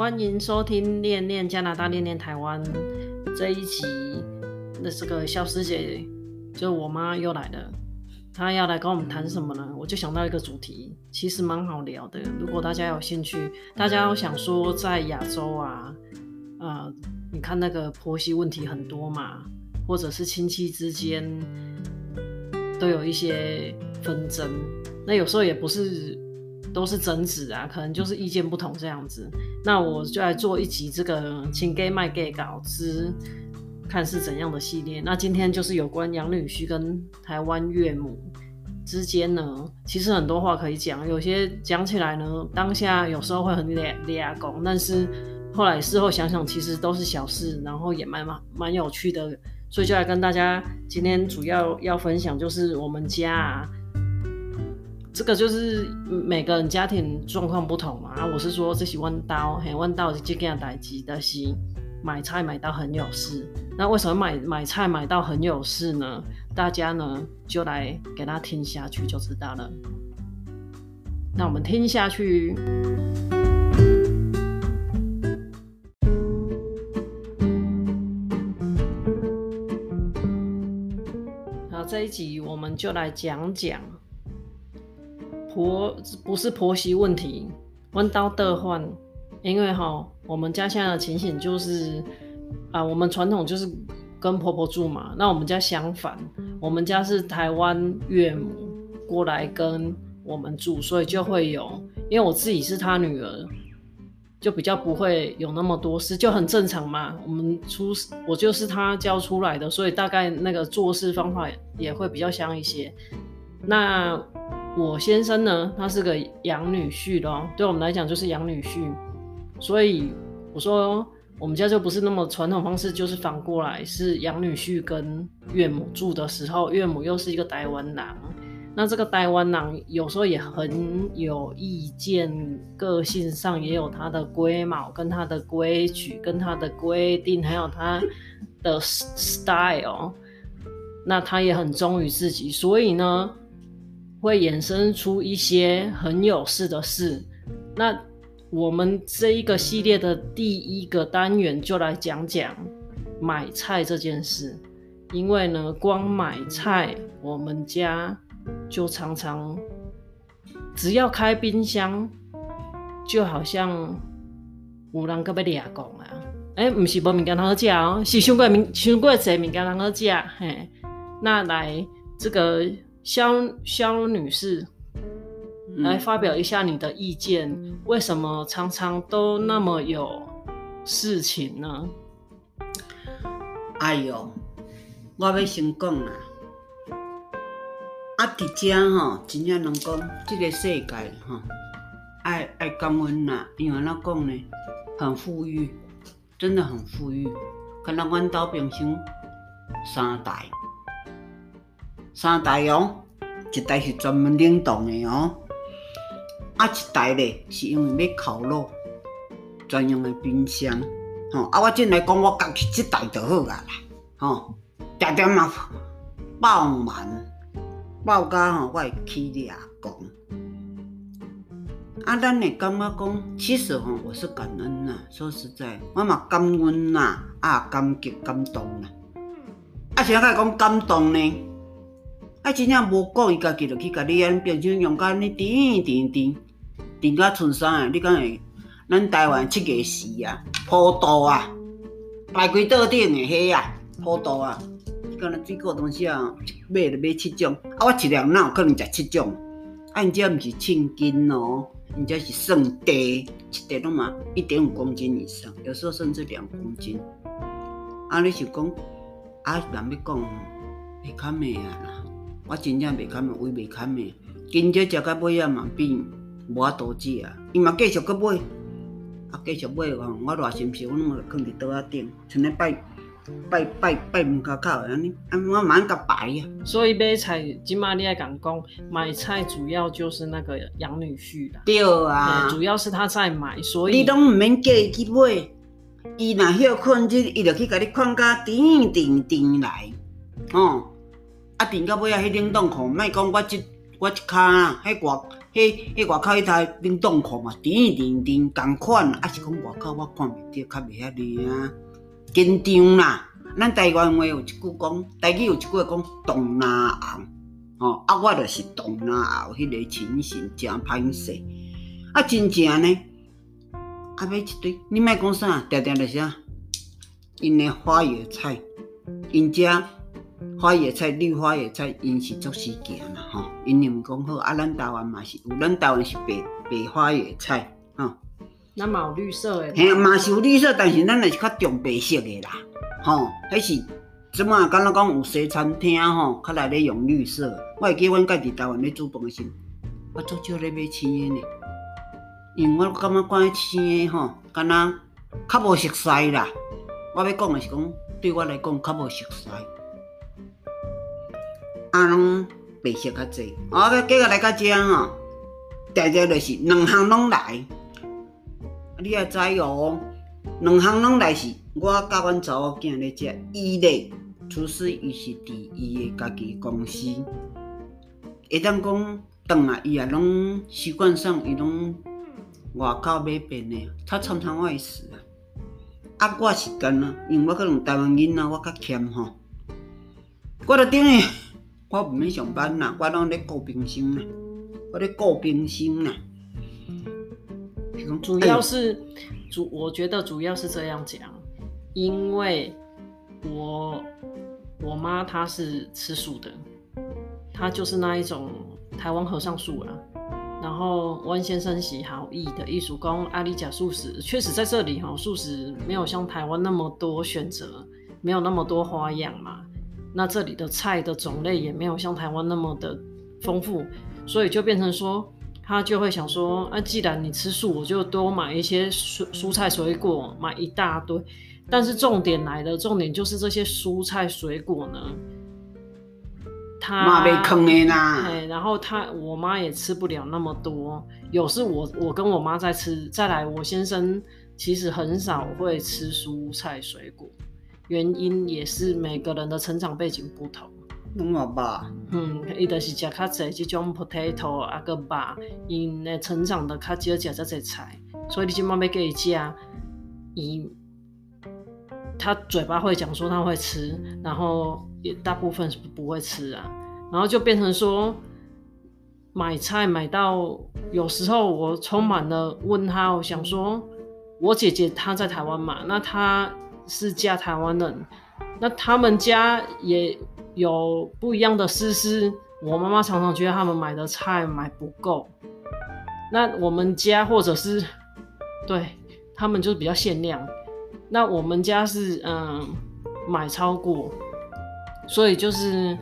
欢迎收听《恋恋加拿大，恋恋台湾》这一集。那是个小师姐，就我妈又来了，她要来跟我们谈什么呢？我就想到一个主题，其实蛮好聊的。如果大家有兴趣，大家要想说在亚洲啊，呃，你看那个婆媳问题很多嘛，或者是亲戚之间都有一些纷争，那有时候也不是。都是争执啊，可能就是意见不同这样子。那我就来做一集这个请给卖给稿子，看是怎样的系列。那今天就是有关养女婿跟台湾岳母之间呢，其实很多话可以讲，有些讲起来呢，当下有时候会很俩俩公，但是后来事后想想，其实都是小事，然后也蛮蛮蛮有趣的。所以就来跟大家今天主要要分享，就是我们家啊。这个就是每个人家庭状况不同嘛，啊，我是说这是弯刀，嘿，弯刀是这件代志，但是买菜买到很有事。那为什么买买菜买到很有事呢？大家呢就来给他听下去就知道了。那我们听下去。好，这一集我们就来讲讲。婆不是婆媳问题，弯刀的换，因为哈，我们家现在的情形就是，啊、我们传统就是跟婆婆住嘛，那我们家相反，我们家是台湾岳母过来跟我们住，所以就会有，因为我自己是她女儿，就比较不会有那么多事，就很正常嘛。我们出我就是她教出来的，所以大概那个做事方法也会比较像一些，那。我先生呢，他是个养女婿咯，对我们来讲就是养女婿，所以我说我们家就不是那么传统方式，就是反过来是养女婿跟岳母住的时候，岳母又是一个台湾人，那这个台湾人有时候也很有意见，个性上也有他的龟毛，跟他的规矩，跟他的规定，还有他的 style，那他也很忠于自己，所以呢。会衍生出一些很有事的事。那我们这一个系列的第一个单元就来讲讲买菜这件事。因为呢，光买菜，我们家就常常只要开冰箱，就好像有人个要抓狂啊！哎，不是无物件通好食哦，是伤过物伤过侪物件通好食嘿。那来这个。萧萧女士，来发表一下你的意见。嗯，为什么常常都那么有事情呢？哎呦，我要先讲啦，啊，伫遮吼，真正能讲，这个世界吼，爱爱感恩啦，因为怎讲呢，很富裕，真的很富裕。可能阮兜平常三代。三台哦，一台是专门冷冻的哦，啊一台咧是因为要烤肉专用的冰箱，吼啊我进来讲我家己一台就好啊啦，吼，点点嘛爆满，爆甲吼我会起俩讲，啊咱会感觉讲，其实吼我是感恩呐，说实在，我嘛感恩呐，啊感激感动呐，啊是爱讲感动呢。啊，真正无讲伊家己，就去甲你安平常用甲安尼甜甜甜，甜甲剩啥啊？你讲会，咱台湾七月时啊，普渡啊，摆规桌顶诶迄啊，普渡啊，你讲咱水果东西啊，买就买七种，啊，我一两哪有可能食七种？啊，因这毋是称斤哦，因这是算袋，一袋拢嘛一点五公斤以上，有时候甚至两公斤。啊，你是讲啊，人要讲，会较美啊啦。我真正袂堪的，胃袂堪的，今朝食到尾啊嘛变无法度食啊，伊嘛继续搁买，啊继续买哦，我偌心事，我拢会放伫桌仔顶，像咧拜拜拜拜门口口安尼，啊我蛮甲摆啊。所以买菜，即马你爱讲讲买菜，主要就是那个养女婿啦。对啊，主要是他在买，所以你拢毋免叫伊去买，伊若休困日，伊就去甲你看甲甜甜甜来，哦。啊，甜到尾啊，迄冷冻库，莫讲我即我一骹啊，迄外迄迄外口迄台冷冻库嘛，甜甜甜共款，啊是讲外口我看袂着，较袂遐尔啊紧张啦。咱台湾话有一句讲，台语有一句讲东南亚，吼啊，我著是东南亚迄个情形真歹势，啊真正呢，啊买一堆，你莫讲啥，定定就是啊，因的花椰菜，因遮。花野菜、绿花野菜，因是足时行啦吼，因又毋讲好啊。咱台湾嘛是有，咱台湾是白白花野菜吼。咱嘛有绿色的。嘿，嘛是有绿色，但是咱也是较重白色诶啦，吼。迄是即满敢若讲有西餐厅吼，较来咧用绿色。我会记阮家己台湾咧煮饭的时，我足少咧买青诶呢，因为我感觉讲青诶吼，敢若较无熟悉啦。我要讲诶是讲，对我来讲较无熟悉。啊，拢白色较济。我个计个来到遮吼，定定就是两项拢来。你也知哦，两项拢来是我甲阮查某囝咧遮。伊咧，厨师伊是伫伊个家己公司。会当讲，当啊，伊也拢习惯上，伊拢外口买便的，他常常外食啊。啊，我是干啊，因为我可能台湾囡仔，我较俭吼。我着等于。我毋免上班啦，我拢咧顾冰箱啦，我咧顾冰箱啦。主要是主，我觉得主要是这样讲，因为我我妈她是吃素的，她就是那一种台湾和尚素啊。然后温先生喜好意的艺术工，阿里甲素食确实在这里哈，素食没有像台湾那么多选择，没有那么多花样嘛。那这里的菜的种类也没有像台湾那么的丰富，所以就变成说，他就会想说，啊，既然你吃素，我就多买一些蔬蔬菜水果，买一大堆。但是重点来了，重点就是这些蔬菜水果呢，他妈被坑的啦。对，然后他我妈也吃不了那么多，有时我我跟我妈在吃，再来我先生其实很少会吃蔬菜水果。原因也是每个人的成长背景不同。拢话吧，嗯，伊就是食较济这种 potato 啊个吧，因呢成长的较少食这些菜，所以你今晚要给伊食，伊他嘴巴会讲说他会吃，然后也大部分是不会吃啊，然后就变成说买菜买到有时候我充满了问号，我想说我姐姐她在台湾嘛，那她。是嫁台湾人，那他们家也有不一样的思思。我妈妈常常觉得他们买的菜买不够，那我们家或者是对他们就是比较限量，那我们家是嗯买超过，所以就是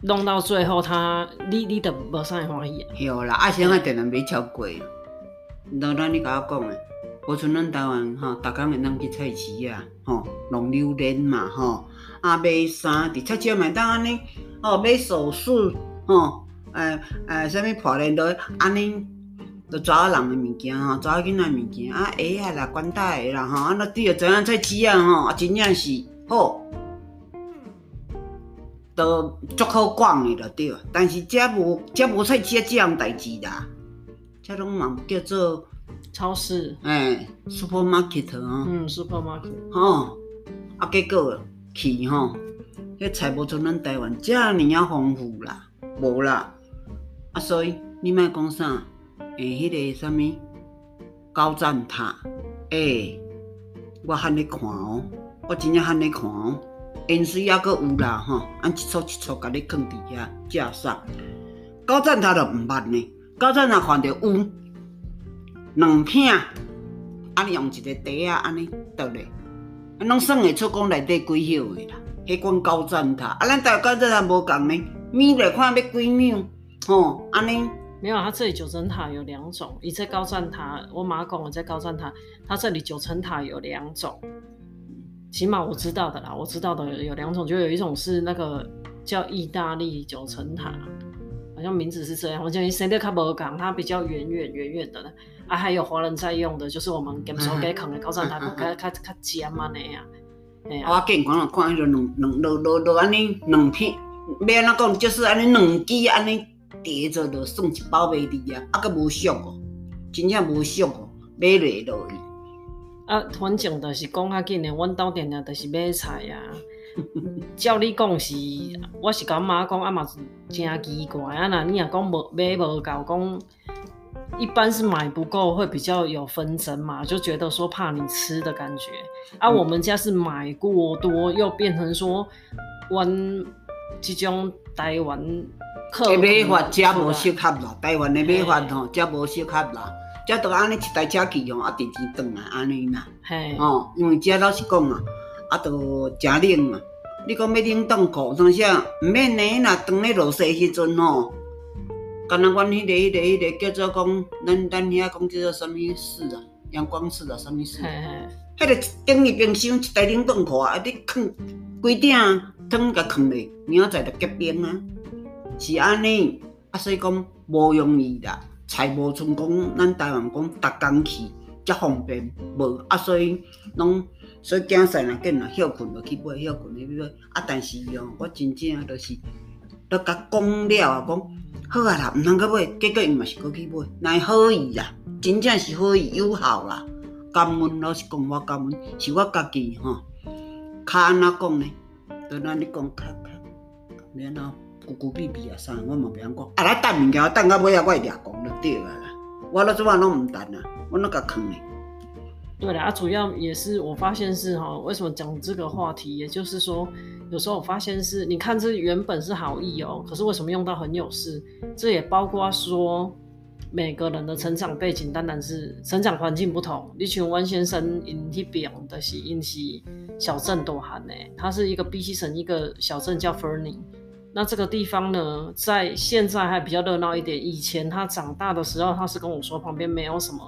弄到最后他你你都无啥欢喜。有啦，阿先我定然没超过，当然你跟我讲的。我像咱台湾吼，逐工会当去菜市啊，吼，弄榴莲嘛，吼，啊买衫伫菜市嘛当安尼，哦买首饰，吼，诶诶，啥物破烂都安尼，都查某人诶物件吼，查某囡仔物件啊，鞋啊啦，管带的啦，吼，啊那对着怎样菜市啊，吼，真正是好，都足好逛诶就对，但是遮无遮无菜市啊，这样代志啦，遮拢嘛叫做。超市，哎，supermarket 啊，嗯，supermarket，吼，啊，结果去吼，迄菜无像咱台湾遮尔啊丰富啦，无啦，啊，所以你莫讲啥，诶，迄个啥物高赞塔，诶，我罕咧看哦，我真正罕咧看哦，盐水抑阁有啦，吼，按一撮一撮甲你放伫遐架上，高赞塔就毋捌呢，高赞塔看着有。两片，安尼用一个袋啊，安尼倒咧，拢算会出讲内底几号的啦。迄款高赞塔，啊，咱大高赞塔无共呢，米来看要几秒，吼，安尼。没有，它这里九层塔有两种，一只高赞塔，我妈讲我在高赞塔，它这里九层塔有两种，起码我知道的啦，我知道的有两种，就有一种是那个叫意大利九层塔。好像名字是这样，我讲生得较无共，它比较远远远远的啊，还有华人在用的，就是我们给手给啃的高赞塔，较较较尖安尼啊。我见看了看迄个两两落落落安尼两片，要安怎讲，就是安尼两支安尼叠着就算一包卖伫啊，啊，阁无俗哦，真正无俗哦，买落落去。啊，反正就是讲较紧的，阮兜定定就是买菜啊。照你讲是，我是感觉讲，啊嘛是真奇怪啊。那你若讲无买无够，讲一般是买不够，会比较有纷争嘛，就觉得说怕你吃的感觉。啊，我们家是买过多，又变成说，阮即种台湾客买法真无适合啦，台湾的买法吼真无适合啦。遮都安尼一台车去用，啊，直直转来安尼啦。嘿，哦，因为遮老实讲啊，啊，都真冷嘛。你讲要冷冻库，当下毋免呢，若当咧落雪时阵吼，敢若阮迄个、迄个、迄个叫做讲，咱咱遐讲叫做啥物室啊？阳光室啊，啥物室？迄个等于冰箱一台冷冻库啊，啊，你囥规鼎汤甲囥咧，明仔载就结冰啊，是安尼。啊，所以讲无容易啦。菜无像讲，咱台湾讲逐工去，遮方便无啊，所以拢所以囝婿若紧若休困就去买，休困去买啊。但是哦，我真正就是都甲讲了啊，讲好啊啦，毋通阁买，结果伊嘛是阁去买，奈好意啦，真正是好意有效啦。感恩老实讲，我感恩是我家己吼，较安怎讲呢？对咱你讲较较免咯。咕咕哔哔啊，啥我嘛袂晓讲。啊，来等物件，等到尾啊，我会掠讲就对啊啦。我了做嘛拢毋等啊，我那个坑你。对啦，啊，主要也是我发现是哈，为什么讲这个话题？也就是说，有时候我发现是，你看这原本是好意哦，可是为什么用到很有事？这也包括说每个人的成长背景，当然是成长环境不同。你像温先生因那边的是因是小镇大汉呢，他是一个 BC 省一个小镇叫 Fernie。那这个地方呢，在现在还比较热闹一点。以前他长大的时候，他是跟我说旁边没有什么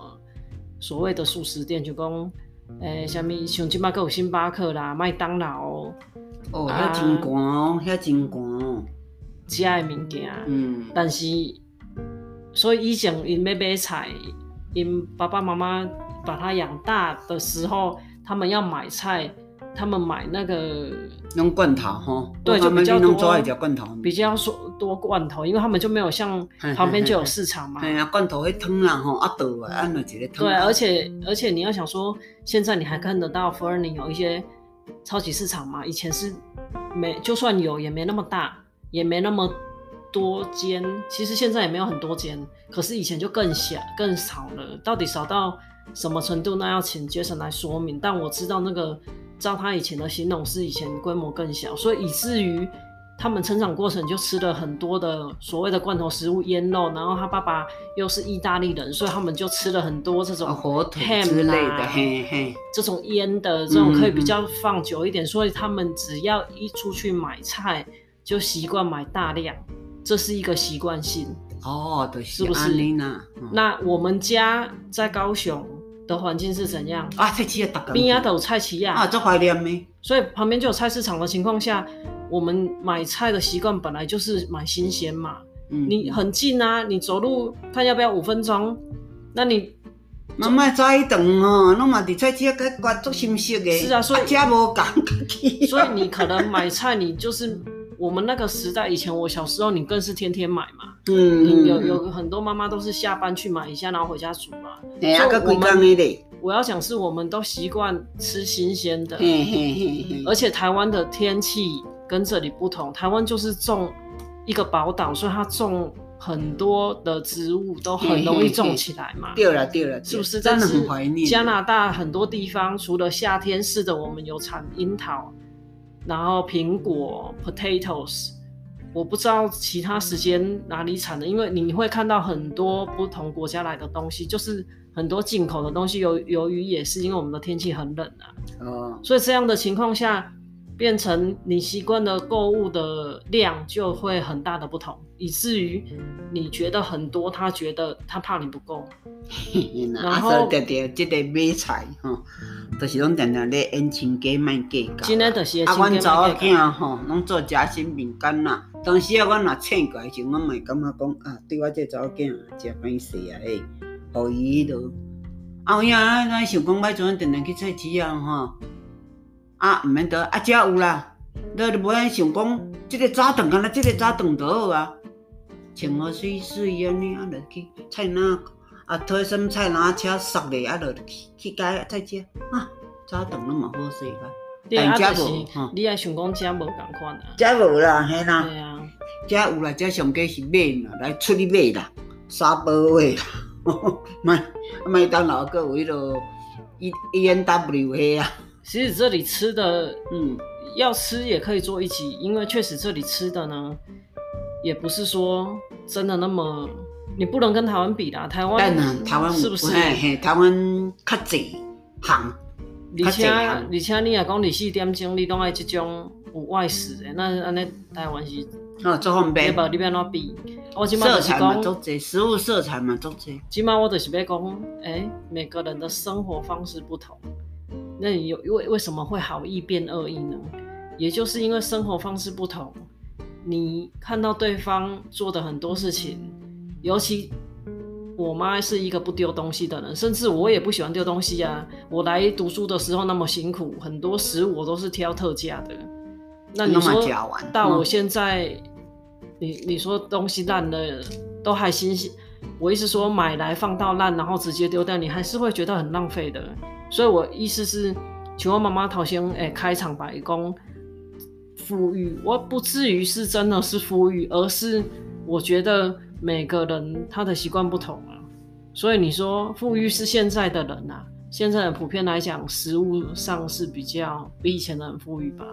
所谓的素食店，就讲诶，什么像今麦阁有星巴克啦、麦当劳。哦，遐真寒哦，遐真寒哦，食的物件。嗯。但是，所以以前因要买菜，因爸爸妈妈把他养大的时候，他们要买菜。他们买那个弄罐头哈，对，就比较多罐头，比较说多罐头，因为他们就没有像旁边就有市场嘛。哎呀，罐头会汤啊哈，啊倒啊，按了一个汤。对，而且而且你要想说，现在你还看得到 Fernie 有一些超级市场嘛？以前是没，就算有也没那么大，也没那么多间。其实现在也没有很多间，可是以前就更小更少了。到底少到什么程度？那要请 Jason 来说明。但我知道那个。照他以前的形容，是以前规模更小，所以以至于他们成长过程就吃了很多的所谓的罐头食物、腌肉，然后他爸爸又是意大利人，所以他们就吃了很多这种火腿之类的，嘿嘿，这种腌的这种可以比较放久一点，所以他们只要一出去买菜，就习惯买大量，这是一个习惯性哦，对，是不是？嗯、那我们家在高雄。的环境是怎样啊？菜市啊，边啊都有菜市啊，啊，这怀念呢。所以旁边就有菜市场的情况下，我们买菜的习惯本来就是买新鲜嘛。嗯，你很近啊，你走路看要不要五分钟？那你妈妈早一顿哦，那么的菜市啊，该关注新鲜的。是啊，所以家无讲。所以你可能买菜，你就是我们那个时代，以前我小时候，你更是天天买嘛。嗯，有有很多妈妈都是下班去买一下，然后回家煮嘛。哎呀，个贵港的。我要讲是我们都习惯吃新鲜的，嘿嘿嘿，而且台湾的天气跟这里不同，台湾就是种一个宝岛，所以它种很多的植物都很容易种起来嘛。对了对了，是不是？真的很怀念。加拿大很多地方除了夏天是的，我们有产樱桃，然后苹果 potatoes。我不知道其他时间哪里产的，因为你会看到很多不同国家来的东西，就是很多进口的东西。由由于也是因为我们的天气很冷啊，嗯，所以这样的情况下，变成你习惯的购物的量就会很大的不同，以至于你觉得很多，他觉得他怕你不够。然后对对，这个买菜哈，都是拢常常咧演亲家卖假价。真的就是啊，阮查某囝吼，拢做夹心饼干呐。当时啊，阮若请过来时，阮嘛会感觉讲啊，对我这查某囝真歹势啊，诶，互伊都后影啊，咱想讲买阵定定去菜市啊，吼，啊，毋免倒啊，遮有啦，你无爱想讲，即个早顿干那即个早顿倒好啊。穿好水水安尼，啊，落去菜篮啊，推什么菜篮车塞咧，啊，落去去解再食啊，早顿拢嘛好势个。但食无，你爱想讲遮无共款啊？遮无啦，嘿啦。对啊。食有啦，遮上加是买啦，来出去买啦，沙包位啦，麦麦当劳个有迄个 E E N W 嘿啊。其实这里吃的，嗯，要吃也可以做一集，因为确实这里吃的呢，也不是说真的那么，你不能跟台湾比啦。台湾，台湾是不是？台湾较济行，而且而且你也讲二四点钟，你拢爱这种有外食的，那安尼台湾是，哦，做方便。不，你要哪比？我今色彩嘛足济，食物色彩嘛足济。起码我就是要讲，哎、欸，每个人的生活方式不同。那你有为为什么会好意变恶意呢？也就是因为生活方式不同，你看到对方做的很多事情，尤其我妈是一个不丢东西的人，甚至我也不喜欢丢东西啊。我来读书的时候那么辛苦，很多食物我都是挑特价的。那你说到我现在，你你说东西烂了都还新鲜，我意思说买来放到烂，然后直接丢掉，你还是会觉得很浪费的。所以，我意思是，请问妈妈头先诶开场白讲富裕，我不至于是真的是富裕，而是我觉得每个人他的习惯不同啊。所以你说富裕是现在的人啊，现在人普遍来讲，食物上是比较比以前的人富裕吧。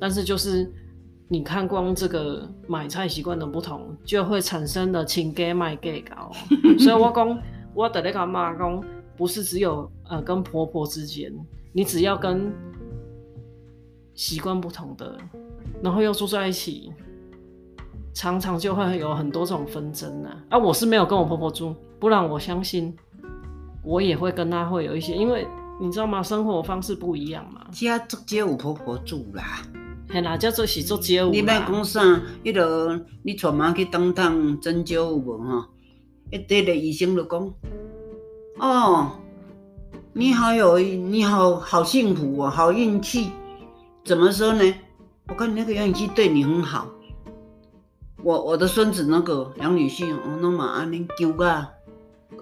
但是就是你看光这个买菜习惯的不同，就会产生的亲家卖给高。所以我讲，我得那个妈讲。不是只有呃跟婆婆之间，你只要跟习惯不同的，然后又住在一起，常常就会有很多种纷争呢。啊，我是没有跟我婆婆住，不然我相信我也会跟她会有一些，因为你知道吗？生活方式不一样嘛。家做街有婆婆住啦，嘿啦，叫做是做街舞。你别讲啥，迄个你带妈去当趟针灸有无哈？一对个医生就讲。哦，你好有你好好幸福哦，好运气，怎么说呢？我看你那个杨女婿对你很好。我我的孙子那个杨女婿，我那么安尼救个，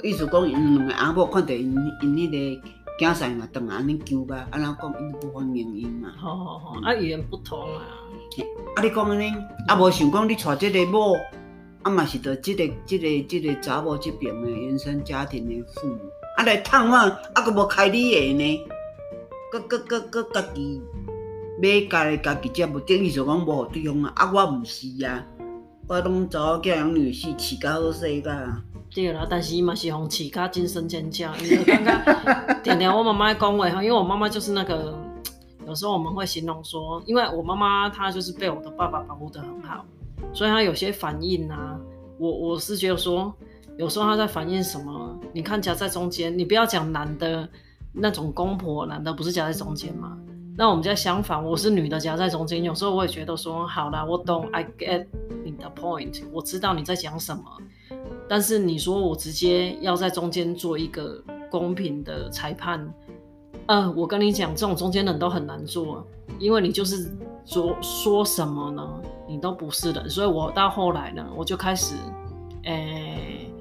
意思讲因两个阿婆看到因因那个囝婿嘛，当安尼救吧，安怎讲因不欢迎因嘛。好好好，啊语言不通啊。啊你讲安尼，啊无想讲你娶即个某。啊嘛是着即个即、这个即、这个查某即边的原生家庭的父母，啊来探望，啊佫无开你的呢，佫佫佫佫家己买家己家己食，无等于说讲无互对方啊，啊我毋是啊，我拢查某囝养女婿饲甲好势个。对啦，但是伊嘛是互饲甲惊声尖叫，因为刚刚点点我妈妈讲话哈，因为我妈妈就是那个，有时候我们会形容说，因为我妈妈她就是被我的爸爸保护的很好。所以她有些反应啊，我我是觉得说，有时候她在反映什么？你看夹在中间，你不要讲男的那种公婆，男的不是夹在中间吗？那我们家相反，我是女的夹在中间，有时候我也觉得说，好啦，我懂，I get 你的 point，我知道你在讲什么，但是你说我直接要在中间做一个公平的裁判，呃，我跟你讲，这种中间人都很难做，因为你就是说说什么呢？你都不是人，所以我到后来呢，我就开始，诶、欸，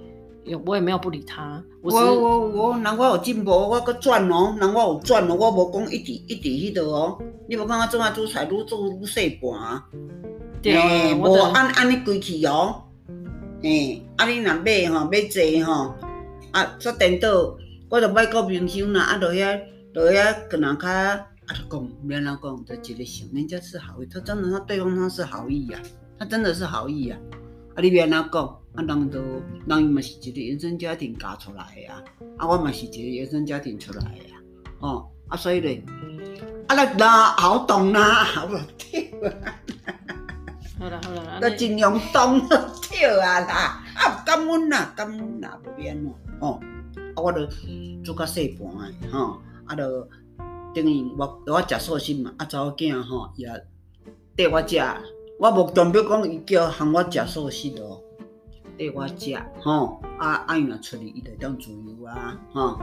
也我也没有不理他。我我我我，人我有进步，我搁转哦，人我有转哦，我无讲一直一直迄度哦。你无看我做啊煮菜，愈做愈细盘。对，无按按你规矩哦。嘿，啊你若买吼，买济吼，啊煞颠倒，我着买个冰箱啦，啊，落遐落遐可能较。啊，他讲，别人讲，他觉得行，人家是好意，他真的，他对方他是好意、啊，他真的是好意呀、啊。啊，你别人讲，啊，人都，人伊嘛是一个原生家庭教出来的呀，啊，我嘛是一个原生家庭出来的呀，哦，啊，所以咧，啊，那那好懂啦，好了，跳啊，好啦好啦，都尽量懂跳啊啦，啊，感恩啦，感恩啦，不变咯，哦，啊，我都做较细盘的，吼，啊，着。等于我我食素食嘛，啊查某囝吼也缀我食，我无代表讲伊叫喊我食素食哦，缀我食吼，啊啊伊若出去伊就当自由啊，吼，啊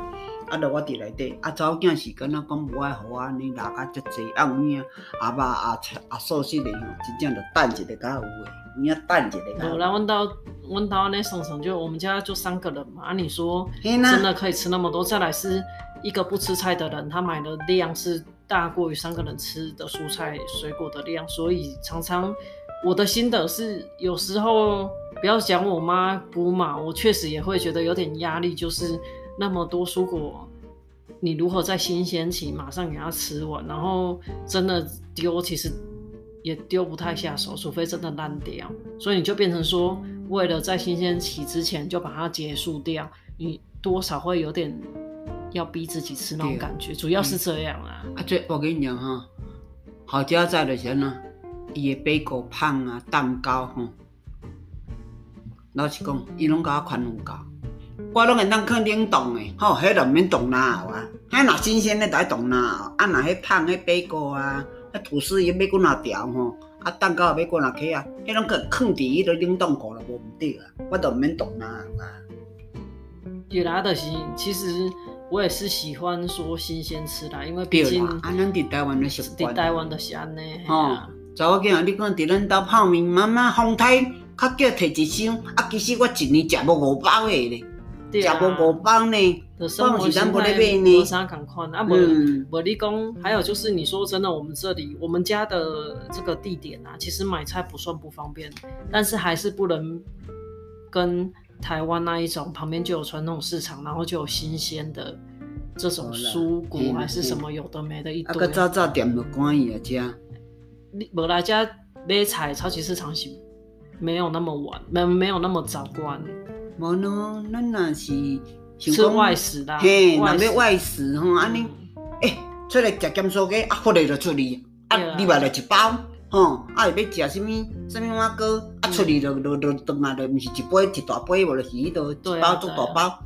啊，着我伫内底，啊，查某囝是敢若讲无爱互我安尼拉甲遮济，啊，有影阿爸阿阿素食的吼，真正着等一个较有诶，有影等一个。无啦，阮兜阮兜安尼算算，就我们家就三个人嘛，啊，你说真的可以吃那么多？再来是一个不吃菜的人，他买的量是大过于三个人吃的蔬菜水果的量，所以常常我的心得是，有时候不要讲我妈姑嘛，我确实也会觉得有点压力，就是。那么多蔬果，你如何在新鲜期马上给它吃完？然后真的丢，其实也丢不太下手，除非真的烂掉。所以你就变成说，为了在新鲜期之前就把它结束掉，你多少会有点要逼自己吃那种感觉，主要是这样啊。啊，这我跟你讲哈，好家在的人呢，伊的贝果胖啊，蛋糕哈，老实讲，伊拢甲我宽容教。我拢会当放冷冻的，吼，迄个毋免冻啦，有啊。迄若新鲜的就爱冻啦，啊，若迄胖迄贝果啊，迄吐司伊要几若条吼，啊，蛋糕要几若起啊，迄拢可放伫迄个冷冻库了，无毋对啊，我都毋免冻啦，有啊。对啦，就是其实我也是喜欢说新鲜吃啦，因为毕竟啊，咱伫台湾的习惯，伫台湾就是安尼。吼，查某囝仔，你讲伫咱兜泡面，妈妈风台较叫摕一箱，啊，其实我一年食无五包个咧。食无五包呢，生活形态无啥共款啊，无无你讲，还有就是你说真的，我们这里我们家的这个地点啊，其实买菜不算不方便，但是还是不能跟台湾那一种旁边就有传统市场，然后就有新鲜的这种蔬果还是什么有的没的一堆。啊，早早店就关伊啊，家你无来家买菜，超级市场是没有那么晚，没没有那么早关。无喏，咱若是吃外食啦，嘿，若要外食吼，安尼，诶，出来食咸酥鸡，啊，回来就出去，啊，另外来一包，吼，啊，要食什物什物碗糕，啊，出去就就就转来就毋是一杯一大杯，无就是迄个一包做大包，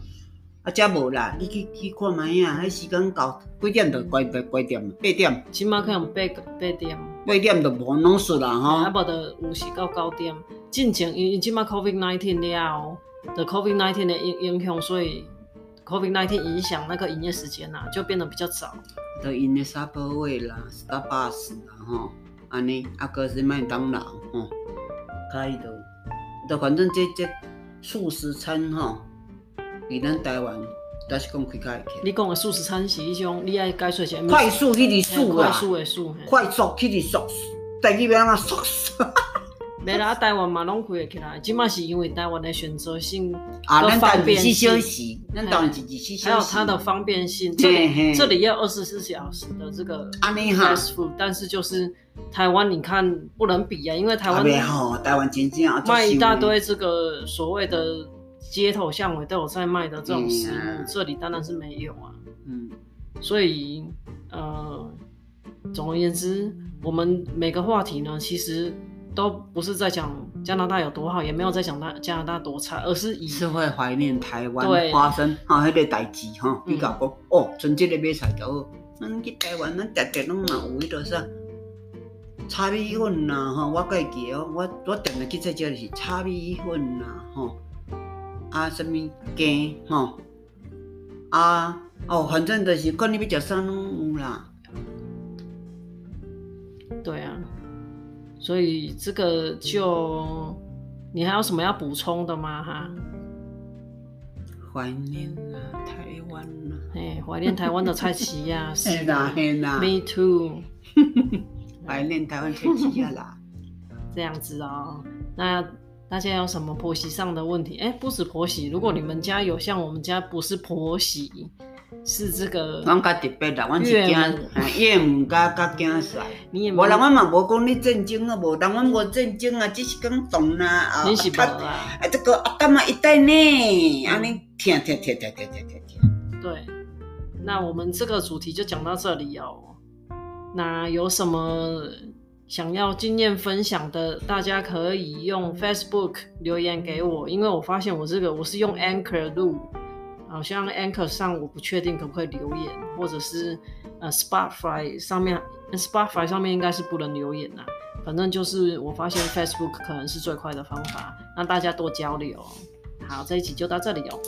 啊，遮无啦，你去去看觅啊，迄时间到几点就关闭关店，八点，即码可能八八点，八点就无拢煞啦，吼，啊，无就有时到九点，进前因因即马 COVID nineteen 了。的 COVID nineteen 的影影响，所以 COVID nineteen 影响那个营业时间呐、啊，就变得比较早。都因为沙巴味啦，Starbucks 啦，吼，安尼，啊，搁是麦当劳，吼，可以的。都反正这这素食餐，吼，比咱台湾，倒是讲开开起。你讲的素食餐是迄种，你爱解说一下。快速迄个速啊，快速的速，快速迄个速，第二遍啊速速。没啦，台湾嘛拢开会起来，即嘛是因为台湾的选择性啊，方便还有它的方便性。这里这里要二十四小时的这个 fast food，但是就是台湾你看不能比啊，因为台湾台湾真正卖一大堆这个所谓的街头巷尾都有在卖的这种食物，这里当然是没有啊。嗯，所以呃，总而言之，我们每个话题呢，其实。都不是在讲加拿大有多好，也没有在讲大加拿大多差，而是以是会怀念台湾花生哈迄个代志哈。比较讲哦，春节的买菜就好，咱去台湾咱常常拢嘛有迄个啥炒米粉呐哈，我记记哦，我我常常去在这里是炒米粉呐哈，啊什么鸡哈，啊哦，反正就是看你要食啥拢有啦。对啊。所以这个就，你还有什么要补充的吗？哈，怀念啊，台湾啊，哎，怀念台湾的菜市啊，是啦，是啦，Me too，怀念台湾菜市啊啦，这样子哦。那大家有什么婆媳上的问题？哎，不止婆媳，如果你们家有像我们家不是婆媳。是这个，阮较特别啦，阮是惊岳母甲甲囝婿。无人阮嘛无讲你震惊啊，无人阮无震惊啊，只是讲动啦啊。你是无啊？啊，这个阿干嘛一代呢？安尼听听听听听听听。对，那我们这个主题就讲到这里哦。那有什么想要经验分享的，大家可以用 Facebook 留言给我，因为我发现我这个我是用 Anchor 录。好像 Anchor 上我不确定可不可以留言，或者是呃 Spotify 上面，Spotify 上面应该是不能留言呐。反正就是我发现 Facebook 可能是最快的方法，让大家多交流。好，这一集就到这里哦。